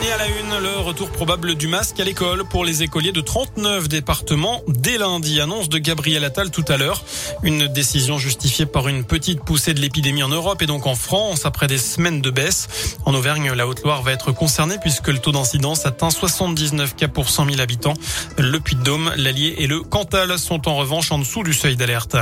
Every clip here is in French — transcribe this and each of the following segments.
Et à la une, le retour probable du masque à l'école pour les écoliers de 39 départements dès lundi. Annonce de Gabriel Attal tout à l'heure. Une décision justifiée par une petite poussée de l'épidémie en Europe et donc en France après des semaines de baisse. En Auvergne, la Haute-Loire va être concernée puisque le taux d'incidence atteint 79 cas pour 100 000 habitants. Le Puy-de-Dôme, l'Allier et le Cantal sont en revanche en dessous du seuil d'alerte.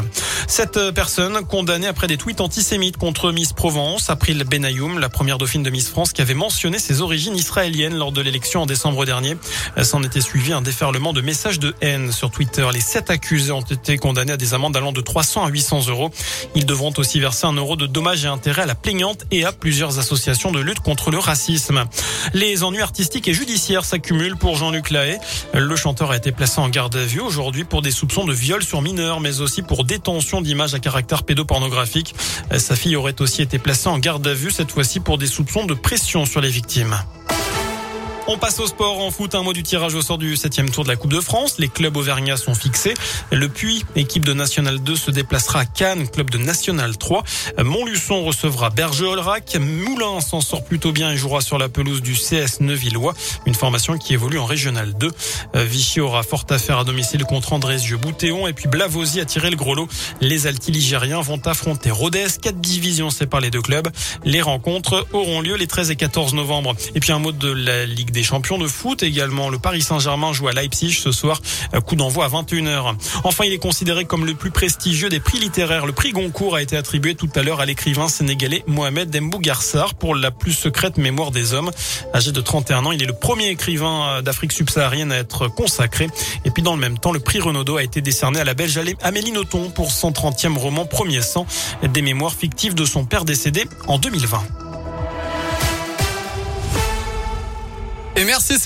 Cette personne condamnée après des tweets antisémites contre Miss Provence, April Benayoum, la première dauphine de Miss France qui avait mentionné ses origines israéliennes lors de l'élection en décembre dernier. S'en était suivi un déferlement de messages de haine sur Twitter. Les sept accusés ont été condamnés à des amendes allant de 300 à 800 euros. Ils devront aussi verser un euro de dommages et intérêts à la plaignante et à plusieurs associations de lutte contre le racisme. Les ennuis artistiques et judiciaires s'accumulent pour Jean-Luc Lahaye. Le chanteur a été placé en garde à vue aujourd'hui pour des soupçons de viol sur mineurs, mais aussi pour détention d'images à caractère pédopornographique. Sa fille aurait aussi été placée en garde à vue, cette fois-ci pour des soupçons de pression sur les victimes. On passe au sport en foot. Un mot du tirage au sort du septième tour de la Coupe de France. Les clubs auvergnats sont fixés. Le Puy, équipe de National 2, se déplacera à Cannes, club de National 3. Montluçon recevra Berger-Olrac. Moulin s'en sort plutôt bien et jouera sur la pelouse du CS Neuvillois, une formation qui évolue en Régional 2. Vichy aura fort à faire à domicile contre Andrézieux-Boutéon et puis Blavosi a tiré le gros lot. Les Altiligériens vont affronter Rodez. Quatre divisions séparent les deux clubs. Les rencontres auront lieu les 13 et 14 novembre. Et puis un mot de la Ligue des champions de foot également. Le Paris Saint-Germain joue à Leipzig ce soir. Coup d'envoi à 21h. Enfin, il est considéré comme le plus prestigieux des prix littéraires. Le prix Goncourt a été attribué tout à l'heure à l'écrivain sénégalais Mohamed Dembou Garsar pour la plus secrète mémoire des hommes. Âgé de 31 ans, il est le premier écrivain d'Afrique subsaharienne à être consacré. Et puis dans le même temps, le prix Renaudot a été décerné à la Belge Amélie Nothomb pour son 30e roman Premier sang, des mémoires fictives de son père décédé en 2020. Et merci